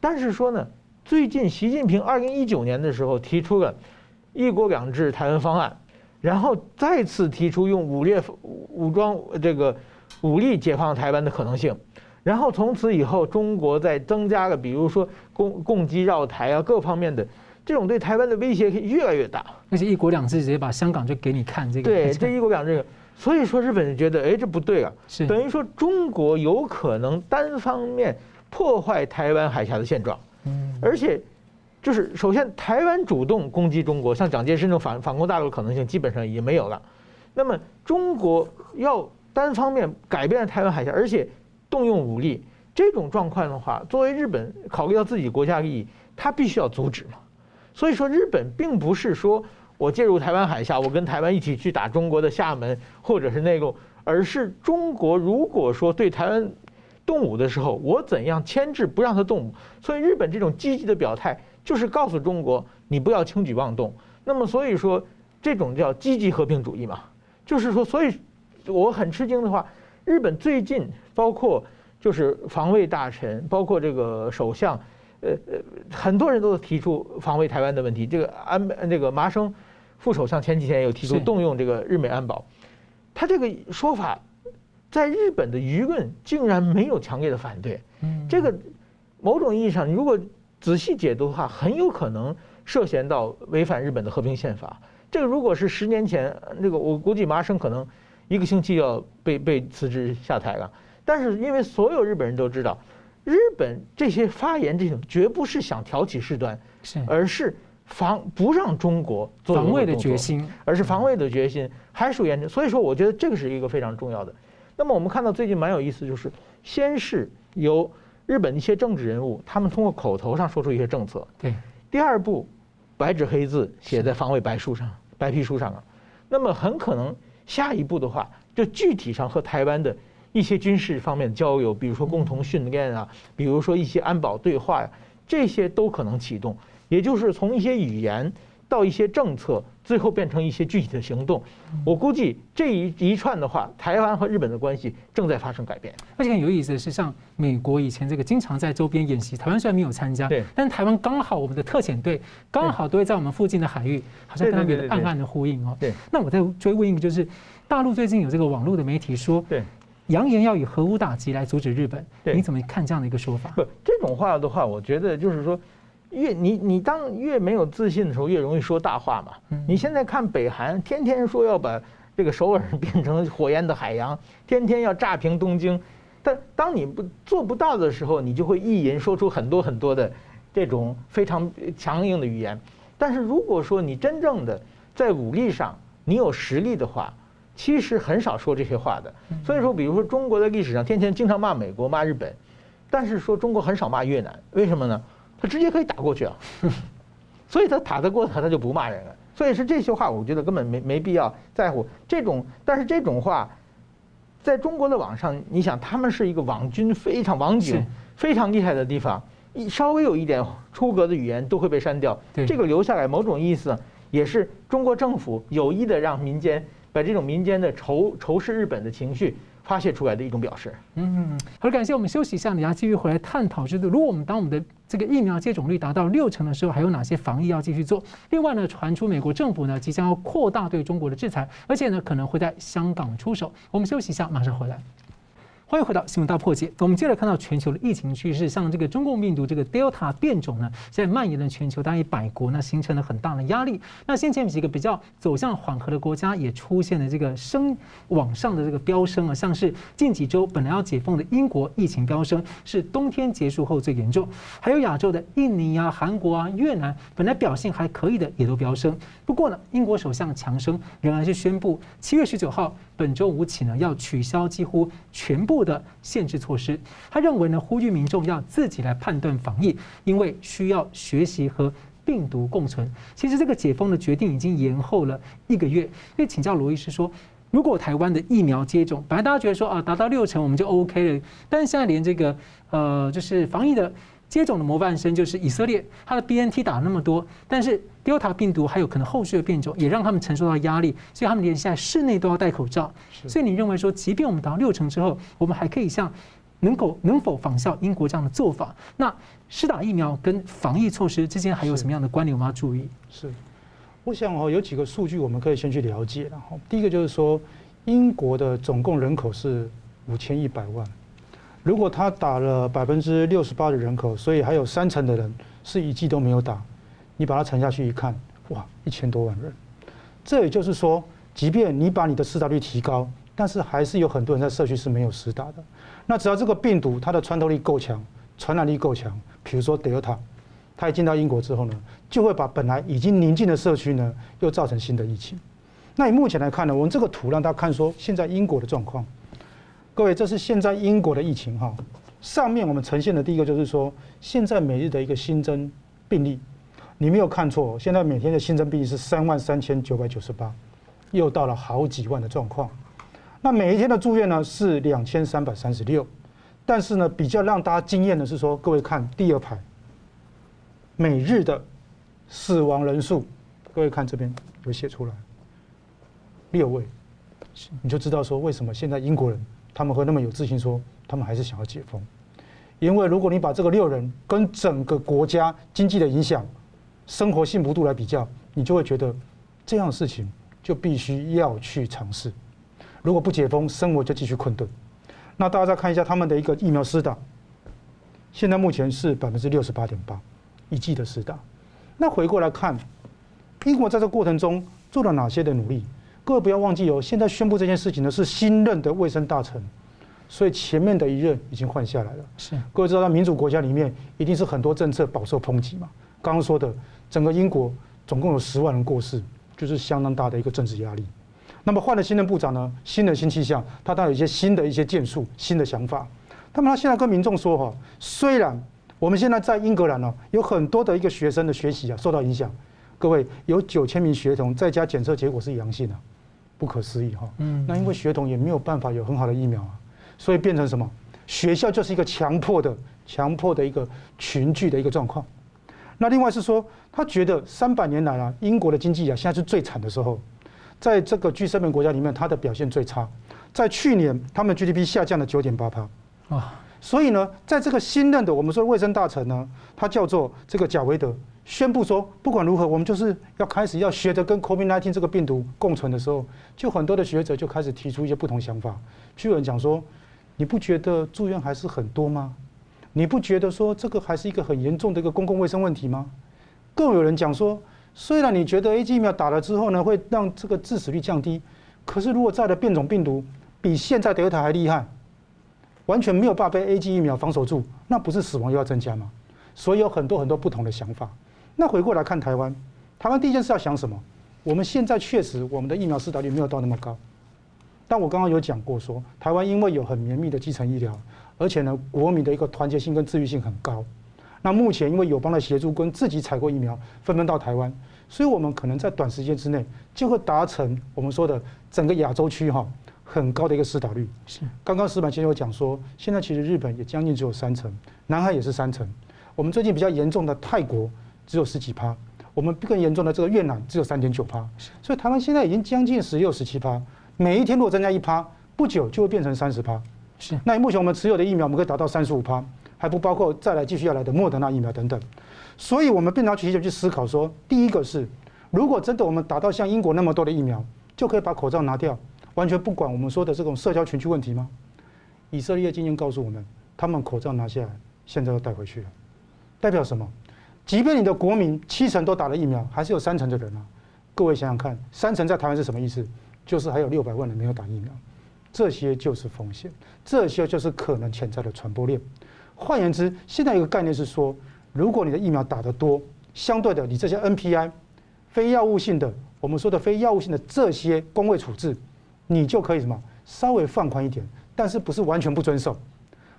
但是说呢，最近习近平二零一九年的时候提出了“一国两制”台湾方案，然后再次提出用武力武装这个武力解放台湾的可能性，然后从此以后，中国在增加了比如说攻攻击绕台啊各方面的。这种对台湾的威胁越来越大，而且一国两制直接把香港就给你看这个。对，这一国两制，所以说日本人觉得，哎，这不对啊，是等于说中国有可能单方面破坏台湾海峡的现状。嗯，而且就是首先台湾主动攻击中国，像蒋介石那种反反攻大陆的可能性基本上已经没有了。那么中国要单方面改变台湾海峡，而且动用武力，这种状况的话，作为日本考虑到自己国家利益，他必须要阻止嘛。所以说，日本并不是说我介入台湾海峡，我跟台湾一起去打中国的厦门或者是内陆，而是中国如果说对台湾动武的时候，我怎样牵制不让他动武。所以，日本这种积极的表态就是告诉中国，你不要轻举妄动。那么，所以说这种叫积极和平主义嘛，就是说，所以我很吃惊的话，日本最近包括就是防卫大臣，包括这个首相。呃呃，很多人都提出防卫台湾的问题。这个安这个麻生副首相前几天也有提出动用这个日美安保，他这个说法在日本的舆论竟然没有强烈的反对。这个某种意义上，如果仔细解读的话，很有可能涉嫌到违反日本的和平宪法。这个如果是十年前，那个我估计麻生可能一个星期要被被辞职下台了。但是因为所有日本人都知道。日本这些发言，这种绝不是想挑起事端，是而是防不让中国做防卫的决心，而是防卫的决心还属严重。所以说，我觉得这个是一个非常重要的。那么我们看到最近蛮有意思，就是先是由日本一些政治人物，他们通过口头上说出一些政策，对。第二步，白纸黑字写在防卫白书上、白皮书上啊。那么很可能下一步的话，就具体上和台湾的。一些军事方面的交流，比如说共同训练啊，比如说一些安保对话呀，这些都可能启动。也就是从一些语言到一些政策，最后变成一些具体的行动。我估计这一一串的话，台湾和日本的关系正在发生改变。而且很有意思的是，像美国以前这个经常在周边演习，台湾虽然没有参加，对，但是台湾刚好我们的特遣队刚好都会在我们附近的海域，好像跟他们暗暗的呼应哦。对，那我再追问一个，就是大陆最近有这个网络的媒体说，对。扬言要以核武打击来阻止日本，你怎么看这样的一个说法？不，这种话的话，我觉得就是说，越你你当越没有自信的时候，越容易说大话嘛。你现在看北韩，天天说要把这个首尔 *laughs* 变成火焰的海洋，天天要炸平东京，但当你不做不到的时候，你就会意淫说出很多很多的这种非常强硬的语言。但是如果说你真正的在武力上你有实力的话，其实很少说这些话的。所以说，比如说中国的历史上天天经常骂美国、骂日本，但是说中国很少骂越南，为什么呢？他直接可以打过去啊，*laughs* 所以他打得过他，他就不骂人了。所以是这些话，我觉得根本没没必要在乎这种。但是这种话，在中国的网上，你想他们是一个网军非常网警非常厉害的地方，一稍微有一点出格的语言都会被删掉。这个留下来某种意思，也是中国政府有意的让民间把这种民间的仇仇视日本的情绪。发泄出来的一种表示。嗯，好，感谢我们休息一下，你要继续回来探讨，就是如果我们当我们的这个疫苗接种率达到六成的时候，还有哪些防疫要继续做？另外呢，传出美国政府呢即将要扩大对中国的制裁，而且呢可能会在香港出手。我们休息一下，马上回来。欢迎回到新闻大破解。我们接着看到全球的疫情趋势，像这个中共病毒这个 Delta 变种呢，现在蔓延了全球大约百国，那形成了很大的压力。那先前几个比较走向缓和的国家也出现了这个升往上的这个飙升啊，像是近几周本来要解封的英国，疫情飙升是冬天结束后最严重。还有亚洲的印尼啊、韩国啊、越南，本来表现还可以的也都飙升。不过呢，英国首相强生仍然是宣布七月十九号。本周五起呢，要取消几乎全部的限制措施。他认为呢，呼吁民众要自己来判断防疫，因为需要学习和病毒共存。其实这个解封的决定已经延后了一个月。因为请教罗医师说，如果台湾的疫苗接种，本来大家觉得说啊，达到六成我们就 OK 了，但是现在连这个呃，就是防疫的。接种的模范生就是以色列，他的 BNT 打了那么多，但是 Delta 病毒还有可能后续的变种，也让他们承受到压力，所以他们连现在室内都要戴口罩。所以你认为说，即便我们达到六成之后，我们还可以像能够能否仿效英国这样的做法？那施打疫苗跟防疫措施之间还有什么样的关联？我们要注意。是，我想哦，有几个数据我们可以先去了解。然后第一个就是说，英国的总共人口是五千一百万。如果他打了百分之六十八的人口，所以还有三成的人是一剂都没有打，你把它乘下去一看，哇，一千多万人。这也就是说，即便你把你的施打率提高，但是还是有很多人在社区是没有施打的。那只要这个病毒它的穿透力够强，传染力够强，比如说德尔塔，它一进到英国之后呢，就会把本来已经宁静的社区呢，又造成新的疫情。那以目前来看呢，我们这个图让大家看说，现在英国的状况。各位，这是现在英国的疫情哈。上面我们呈现的第一个就是说，现在每日的一个新增病例，你没有看错，现在每天的新增病例是三万三千九百九十八，又到了好几万的状况。那每一天的住院呢是两千三百三十六，但是呢，比较让大家惊艳的是说，各位看第二排，每日的死亡人数，各位看这边有写出来，六位，你就知道说为什么现在英国人。他们会那么有自信说，他们还是想要解封，因为如果你把这个六人跟整个国家经济的影响、生活幸福度来比较，你就会觉得这样的事情就必须要去尝试。如果不解封，生活就继续困顿。那大家再看一下他们的一个疫苗施打，现在目前是百分之六十八点八一剂的施打。那回过来看，英国在这过程中做了哪些的努力？各位不要忘记哦，现在宣布这件事情的是新任的卫生大臣，所以前面的一任已经换下来了。是，各位知道，在民主国家里面，一定是很多政策饱受抨击嘛。刚刚说的，整个英国总共有十万人过世，就是相当大的一个政治压力。那么换了新任部长呢，新的新气象，他当然有一些新的一些建树、新的想法。那么他现在跟民众说哈，虽然我们现在在英格兰呢，有很多的一个学生的学习啊受到影响，各位有九千名学童在家检测结果是阳性的。不可思议哈，嗯，那因为学童也没有办法有很好的疫苗啊，所以变成什么？学校就是一个强迫的、强迫的一个群聚的一个状况。那另外是说，他觉得三百年来啊，英国的经济啊，现在是最惨的时候，在这个 G7 国家里面，它的表现最差。在去年，他们的 GDP 下降了九点八帕啊，所以呢，在这个新任的我们说卫生大臣呢，他叫做这个贾维德。宣布说，不管如何，我们就是要开始要学着跟 COVID-19 这个病毒共存的时候，就很多的学者就开始提出一些不同想法。就有人讲说，你不觉得住院还是很多吗？你不觉得说这个还是一个很严重的一个公共卫生问题吗？更有人讲说，虽然你觉得 A G 疫苗打了之后呢，会让这个致死率降低，可是如果再的变种病毒比现在德尔塔还厉害，完全没有办法被 A G 疫苗防守住，那不是死亡又要增加吗？所以有很多很多不同的想法。那回过来看台湾，台湾第一件事要想什么？我们现在确实我们的疫苗施打率没有到那么高，但我刚刚有讲过说，台湾因为有很绵密的基层医疗，而且呢，国民的一个团结性跟自愈性很高。那目前因为友邦的协助跟自己采购疫苗，纷纷到台湾。所以，我们可能在短时间之内就会达成我们说的整个亚洲区哈很高的一个施打率。是，刚刚石板先生有讲说，现在其实日本也将近只有三成，南海也是三成。我们最近比较严重的泰国只有十几趴，我们更严重的这个越南只有三点九趴。所以台湾现在已经将近十六、十七趴，每一天如果增加一趴，不久就会变成三十趴。那目前我们持有的疫苗，我们可以达到三十五趴，还不包括再来继续要来的莫德纳疫苗等等。所以，我们变成提前去思考说，第一个是，如果真的我们打到像英国那么多的疫苗，就可以把口罩拿掉，完全不管我们说的这种社交群聚问题吗？以色列今天告诉我们，他们口罩拿下来，现在又带回去了，代表什么？即便你的国民七成都打了疫苗，还是有三成的人啊。各位想想看，三成在台湾是什么意思？就是还有六百万人没有打疫苗，这些就是风险，这些就是可能潜在的传播链。换言之，现在一个概念是说。如果你的疫苗打得多，相对的，你这些 NPI 非药物性的，我们说的非药物性的这些公卫处置，你就可以什么稍微放宽一点，但是不是完全不遵守。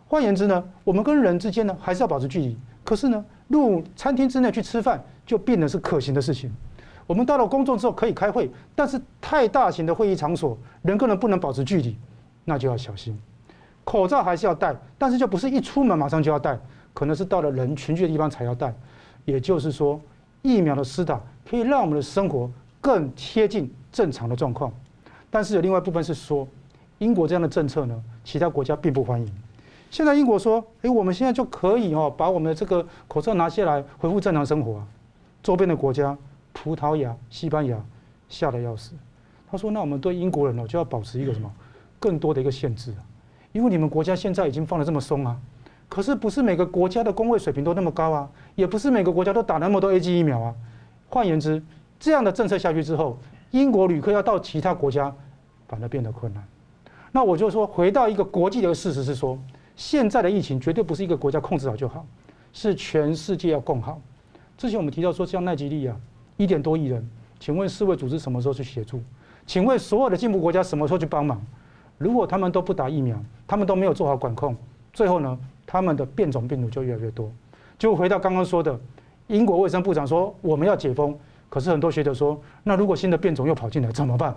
换言之呢，我们跟人之间呢还是要保持距离。可是呢，入餐厅之内去吃饭就变得是可行的事情。我们到了公众之后可以开会，但是太大型的会议场所，人跟人不能保持距离，那就要小心。口罩还是要戴，但是就不是一出门马上就要戴。可能是到了人群聚的地方才要戴，也就是说，疫苗的施打可以让我们的生活更贴近正常的状况。但是有另外一部分是说，英国这样的政策呢，其他国家并不欢迎。现在英国说，诶，我们现在就可以哦，把我们的这个口罩拿下来，恢复正常生活啊。周边的国家，葡萄牙、西班牙吓得要死。他说，那我们对英国人呢，就要保持一个什么更多的一个限制啊，因为你们国家现在已经放得这么松啊。可是不是每个国家的公卫水平都那么高啊，也不是每个国家都打那么多 AZ 疫苗啊。换言之，这样的政策下去之后，英国旅客要到其他国家，反而变得困难。那我就说，回到一个国际的事实是说，现在的疫情绝对不是一个国家控制好就好，是全世界要共好。之前我们提到说，像奈及利亚一点多亿人，请问世卫组织什么时候去协助？请问所有的进步国家什么时候去帮忙？如果他们都不打疫苗，他们都没有做好管控，最后呢？他们的变种病毒就越来越多，就回到刚刚说的，英国卫生部长说我们要解封，可是很多学者说，那如果新的变种又跑进来怎么办？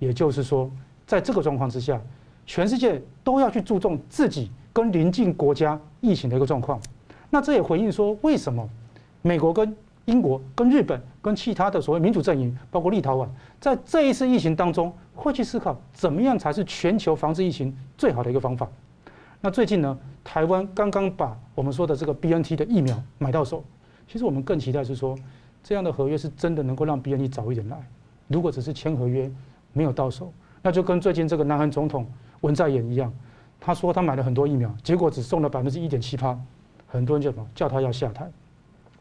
也就是说，在这个状况之下，全世界都要去注重自己跟邻近国家疫情的一个状况。那这也回应说，为什么美国跟英国跟日本跟其他的所谓民主阵营，包括立陶宛，在这一次疫情当中会去思考怎么样才是全球防治疫情最好的一个方法？那最近呢，台湾刚刚把我们说的这个 BNT 的疫苗买到手。其实我们更期待是说，这样的合约是真的能够让 BNT 早一点来。如果只是签合约没有到手，那就跟最近这个南韩总统文在寅一样，他说他买了很多疫苗，结果只送了百分之一点七趴，很多人就什么叫他要下台。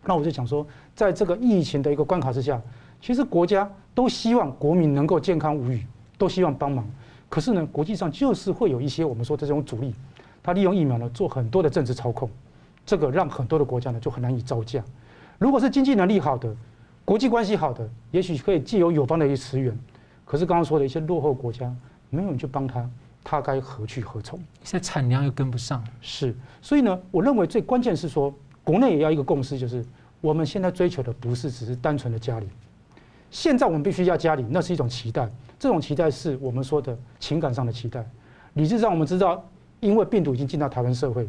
那我就想说，在这个疫情的一个关卡之下，其实国家都希望国民能够健康无虞，都希望帮忙。可是呢，国际上就是会有一些我们说的这种阻力。他利用疫苗呢做很多的政治操控，这个让很多的国家呢就很难以招架。如果是经济能力好的、国际关系好的，也许可以借由友邦的一些驰援。可是刚刚说的一些落后国家，没有人去帮他，他该何去何从？现在产量又跟不上。是，所以呢，我认为最关键是说，国内也要一个共识，就是我们现在追求的不是只是单纯的家里。现在我们必须要家里，那是一种期待，这种期待是我们说的情感上的期待。理智上我们知道。因为病毒已经进到台湾社会，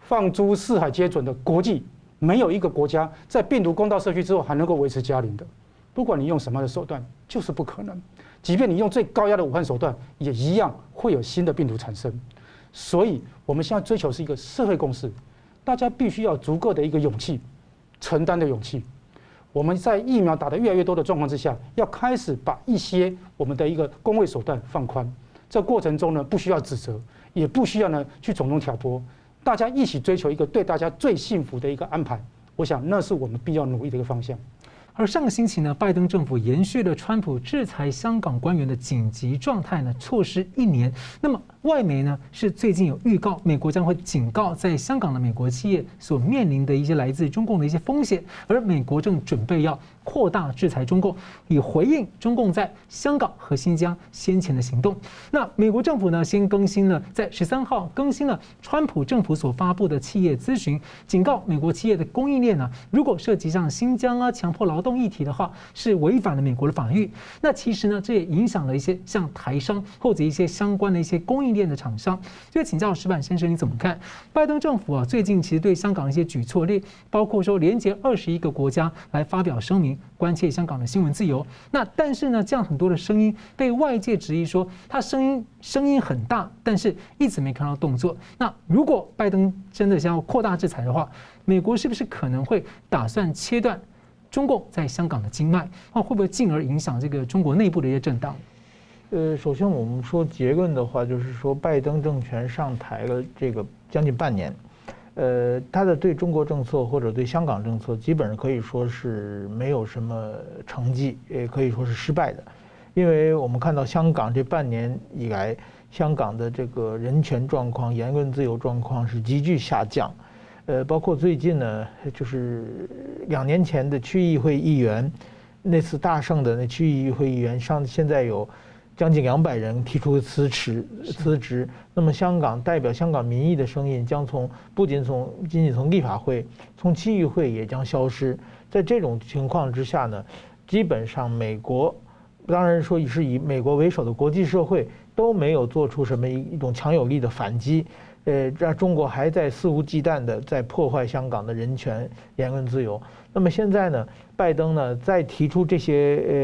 放诸四海皆准的国际，没有一个国家在病毒攻到社区之后还能够维持家里的。不管你用什么样的手段，就是不可能。即便你用最高压的武汉手段，也一样会有新的病毒产生。所以，我们现在追求是一个社会共识，大家必须要足够的一个勇气，承担的勇气。我们在疫苗打得越来越多的状况之下，要开始把一些我们的一个工位手段放宽。这过程中呢，不需要指责。也不需要呢去从中挑拨，大家一起追求一个对大家最幸福的一个安排。我想那是我们必要努力的一个方向。而上个星期呢，拜登政府延续了川普制裁香港官员的紧急状态呢措施一年。那么外媒呢是最近有预告，美国将会警告在香港的美国企业所面临的一些来自中共的一些风险，而美国正准备要扩大制裁中共，以回应中共在香港和新疆先前的行动。那美国政府呢，先更新了在十三号更新了川普政府所发布的企业咨询，警告美国企业的供应链呢，如果涉及像新疆啊强迫劳动议题的话，是违反了美国的法律。那其实呢，这也影响了一些像台商或者一些相关的一些供应链的厂商。就请教石板先生，你怎么看拜登政府啊最近其实对香港的一些举措，例包括说连结二十一个国家来发表声明。关切香港的新闻自由，那但是呢，这样很多的声音被外界质疑说，他声音声音很大，但是一直没看到动作。那如果拜登真的想要扩大制裁的话，美国是不是可能会打算切断中共在香港的经脉？那会不会进而影响这个中国内部的一些震荡？呃，首先我们说结论的话，就是说拜登政权上台了这个将近半年。呃，他的对中国政策或者对香港政策，基本上可以说是没有什么成绩，也可以说是失败的，因为我们看到香港这半年以来，香港的这个人权状况、言论自由状况是急剧下降，呃，包括最近呢，就是两年前的区议会议员那次大胜的那区议会议员上，现在有。将近两百人提出辞职，辞职。那么，香港代表香港民意的声音将从不仅从仅仅从立法会，从区议会也将消失。在这种情况之下呢，基本上美国，当然说是以美国为首的国际社会都没有做出什么一一种强有力的反击。呃，让中国还在肆无忌惮地在破坏香港的人权、言论自由。那么现在呢，拜登呢再提出这些呃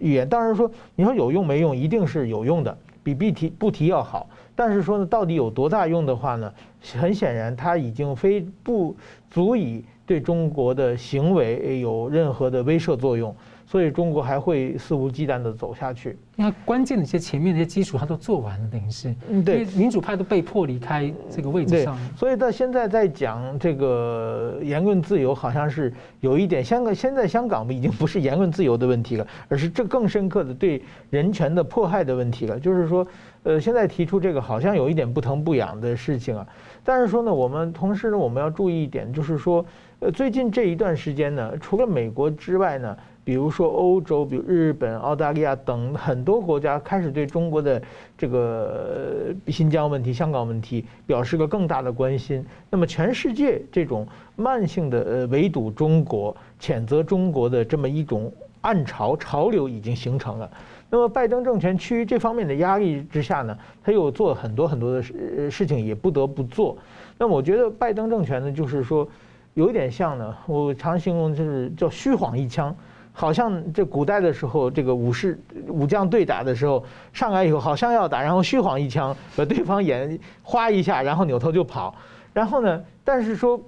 语言，当然说你说有用没用，一定是有用的，比不提不提要好。但是说呢，到底有多大用的话呢？很显然，他已经非不足以对中国的行为有任何的威慑作用。所以中国还会肆无忌惮的走下去。那关键的一些前面的一些基础，他都做完了，等于是，嗯，对，民主派都被迫离开这个位置上。所以到现在在讲这个言论自由，好像是有一点香港现在香港已经不是言论自由的问题了，而是这更深刻的对人权的迫害的问题了。就是说，呃，现在提出这个好像有一点不疼不痒的事情啊。但是说呢，我们同时呢，我们要注意一点，就是说，呃，最近这一段时间呢，除了美国之外呢。比如说欧洲，比如日本、澳大利亚等很多国家开始对中国的这个新疆问题、香港问题表示个更大的关心。那么全世界这种慢性的呃围堵中国、谴责中国的这么一种暗潮潮流已经形成了。那么拜登政权趋于这方面的压力之下呢，他又做很多很多的事事情，也不得不做。那么我觉得拜登政权呢，就是说有一点像呢，我常形容就是叫虚晃一枪。好像这古代的时候，这个武士武将对打的时候，上来以后好像要打，然后虚晃一枪把对方眼花一下，然后扭头就跑。然后呢，但是说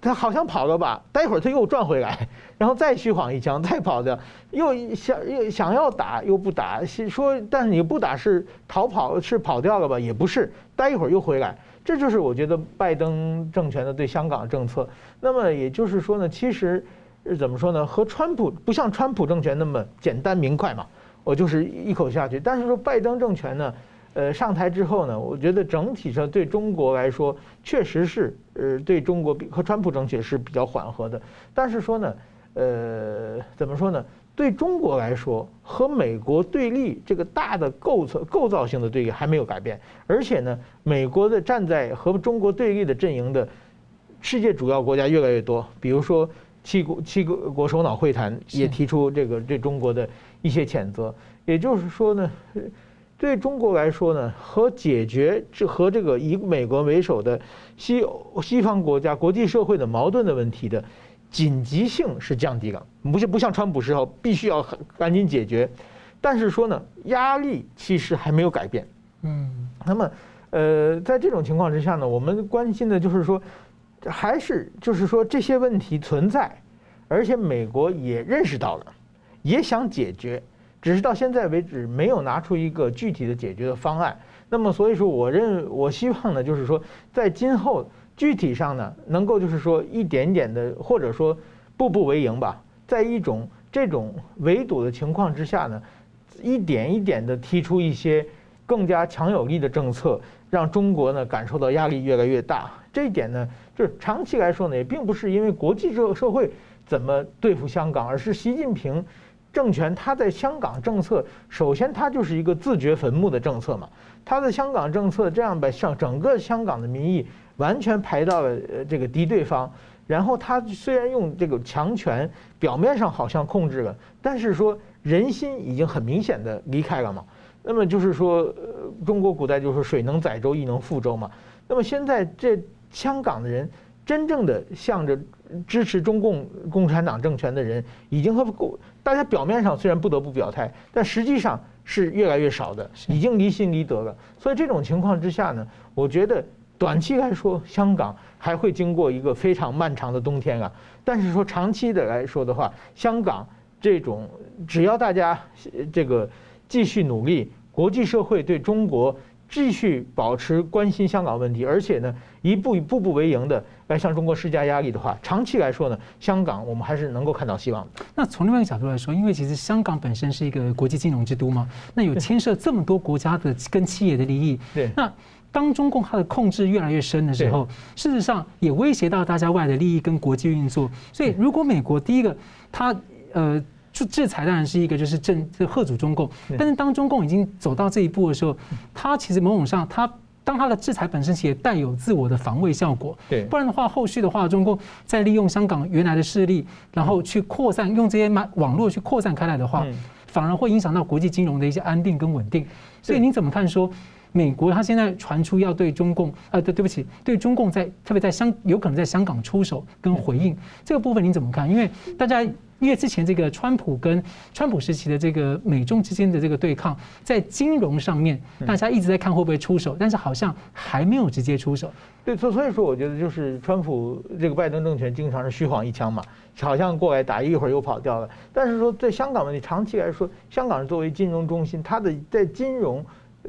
他好像跑了吧，待会儿他又转回来，*laughs* 然后再虚晃一枪，再跑掉，又想又想要打又不打，说但是你不打是逃跑是跑掉了吧？也不是，待一会儿又回来。这就是我觉得拜登政权的对香港政策。那么也就是说呢，其实。是怎么说呢？和川普不像川普政权那么简单明快嘛，我就是一口下去。但是说拜登政权呢，呃，上台之后呢，我觉得整体上对中国来说，确实是呃对中国比和川普政权是比较缓和的。但是说呢，呃，怎么说呢？对中国来说，和美国对立这个大的构造构造性的对立还没有改变。而且呢，美国的站在和中国对立的阵营的世界主要国家越来越多，比如说。七国七个国首脑会谈也提出这个对中国的一些谴责，也就是说呢，对中国来说呢，和解决这和这个以美国为首的西西方国家国际社会的矛盾的问题的紧急性是降低了，不是不像川普时候必须要赶紧解决，但是说呢，压力其实还没有改变。嗯，那么呃，在这种情况之下呢，我们关心的就是说。还是就是说这些问题存在，而且美国也认识到了，也想解决，只是到现在为止没有拿出一个具体的解决的方案。那么所以说，我认我希望呢，就是说在今后具体上呢，能够就是说一点点的，或者说步步为营吧，在一种这种围堵的情况之下呢，一点一点的提出一些。更加强有力的政策，让中国呢感受到压力越来越大。这一点呢，就是长期来说呢，也并不是因为国际社社会怎么对付香港，而是习近平政权他在香港政策，首先他就是一个自掘坟墓的政策嘛。他的香港政策这样把香整个香港的民意完全排到了呃这个敌对方，然后他虽然用这个强权，表面上好像控制了，但是说人心已经很明显的离开了嘛。那么就是说，呃，中国古代就是水能载舟，亦能覆舟嘛。那么现在这。香港的人真正的向着支持中共共产党政权的人，已经和大家表面上虽然不得不表态，但实际上是越来越少的，已经离心离德了。所以这种情况之下呢，我觉得短期来说，香港还会经过一个非常漫长的冬天啊。但是说长期的来说的话，香港这种只要大家这个继续努力，国际社会对中国。继续保持关心香港问题，而且呢，一步一步步为营的来向中国施加压力的话，长期来说呢，香港我们还是能够看到希望的。那从另外一个角度来说，因为其实香港本身是一个国际金融之都嘛，那有牵涉这么多国家的跟企业的利益。对。那当中共它的控制越来越深的时候，事实上也威胁到大家外的利益跟国际运作。所以，如果美国第一个，它呃。就制裁当然是一个，就是政这吓阻中共。但是当中共已经走到这一步的时候，它其实某种上，他当他的制裁本身也带有自我的防卫效果。对，不然的话，后续的话，中共再利用香港原来的势力，然后去扩散，用这些网网络去扩散开来的话，反而会影响到国际金融的一些安定跟稳定。所以您怎么看说，美国他现在传出要对中共，呃，对对不起，对中共在特别在香有可能在香港出手跟回应这个部分，您怎么看？因为大家。因为之前这个川普跟川普时期的这个美中之间的这个对抗，在金融上面，大家一直在看会不会出手，但是好像还没有直接出手。对，所所以说，我觉得就是川普这个拜登政权经常是虚晃一枪嘛，好像过来打一会儿又跑掉了。但是说在香港问题长期来说，香港是作为金融中心，它的在金融。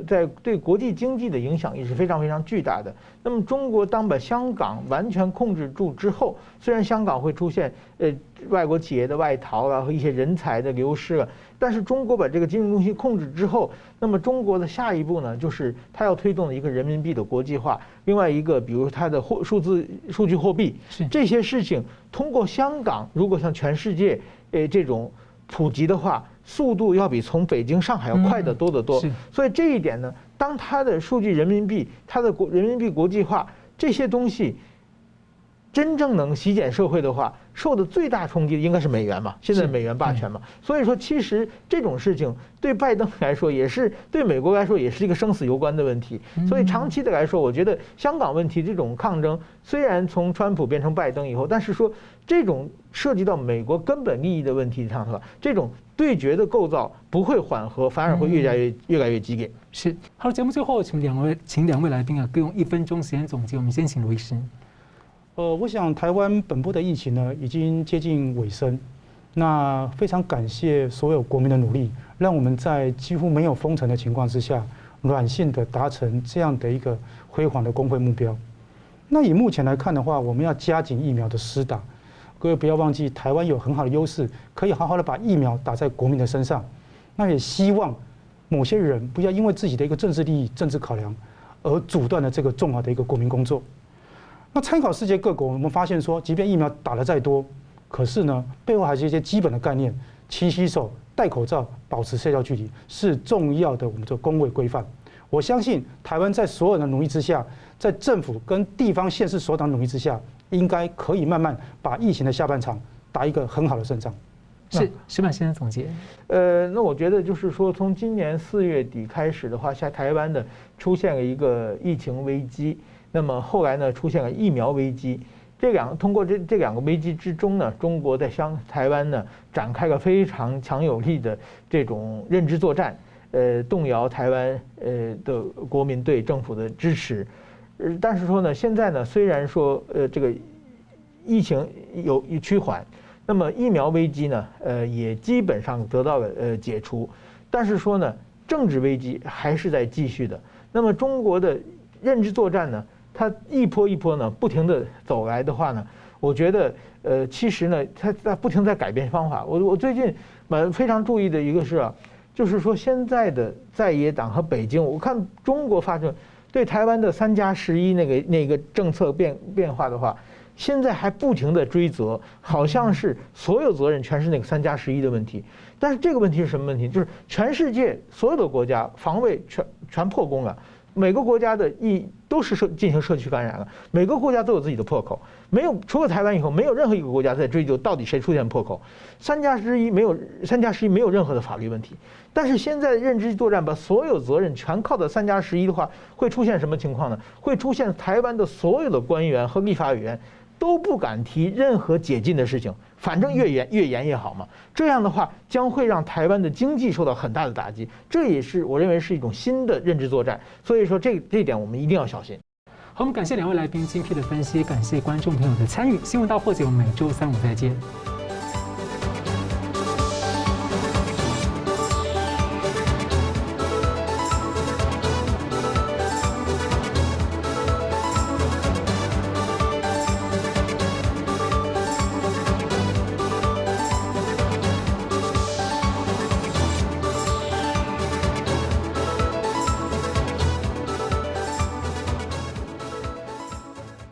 在对国际经济的影响也是非常非常巨大的。那么，中国当把香港完全控制住之后，虽然香港会出现呃外国企业的外逃啊和一些人才的流失啊，但是中国把这个金融中心控制之后，那么中国的下一步呢，就是它要推动的一个人民币的国际化，另外一个比如它的货数字数据货币，这些事情通过香港，如果向全世界呃这种普及的话。速度要比从北京、上海要快得多得多，所以这一点呢，当它的数据人民币、它的国人民币国际化这些东西真正能席卷社会的话，受的最大冲击的应该是美元嘛，现在美元霸权嘛，所以说其实这种事情对拜登来说也是对美国来说也是一个生死攸关的问题，所以长期的来说，我觉得香港问题这种抗争虽然从川普变成拜登以后，但是说这种涉及到美国根本利益的问题上头，这种。对决的构造不会缓和，反而会越来越越来越激烈。是，好，节目最后请两位，请两位来宾啊，各用一分钟时间总结。我们先请卢医师。呃，我想台湾本波的疫情呢，已经接近尾声。那非常感谢所有国民的努力，让我们在几乎没有封城的情况之下，软性的达成这样的一个辉煌的工会目标。那以目前来看的话，我们要加紧疫苗的施打。各位不要忘记，台湾有很好的优势，可以好好的把疫苗打在国民的身上。那也希望某些人不要因为自己的一个政治利益、政治考量，而阻断了这个重要的一个国民工作。那参考世界各国，我们发现说，即便疫苗打得再多，可是呢，背后还是一些基本的概念：勤洗手、戴口罩、保持社交距离，是重要的我们的公卫规范。我相信台湾在所有的努力之下，在政府跟地方县市首长努力之下。应该可以慢慢把疫情的下半场打一个很好的胜仗。是石板先生总结。呃，那我觉得就是说，从今年四月底开始的话，在台湾的出现了一个疫情危机，那么后来呢，出现了疫苗危机。这两通过这这两个危机之中呢，中国在香台湾呢展开了非常强有力的这种认知作战，呃，动摇台湾呃的国民对政府的支持。呃，但是说呢，现在呢，虽然说呃这个疫情有趋缓，那么疫苗危机呢，呃也基本上得到了呃解除，但是说呢，政治危机还是在继续的。那么中国的认知作战呢，它一波一波呢不停地走来的话呢，我觉得呃其实呢，它在不停在改变方法。我我最近蛮非常注意的一个是啊，就是说现在的在野党和北京，我看中国发生对台湾的三加十一那个那个政策变变化的话，现在还不停地追责，好像是所有责任全是那个三加十一的问题。但是这个问题是什么问题？就是全世界所有的国家防卫全全破功了。每个国家的疫都是社进行社区感染了，每个国家都有自己的破口，没有除了台湾以后，没有任何一个国家在追究到底谁出现破口。三加十一没有三加十一没有任何的法律问题，但是现在认知作战把所有责任全靠在三加十一的话，会出现什么情况呢？会出现台湾的所有的官员和立法委员都不敢提任何解禁的事情。反正越严越严越好嘛，这样的话将会让台湾的经济受到很大的打击，这也是我认为是一种新的认知作战。所以说这这一点我们一定要小心。好，我们感谢两位来宾精辟的分析，感谢观众朋友的参与。新闻大破解，我们每周三五再见。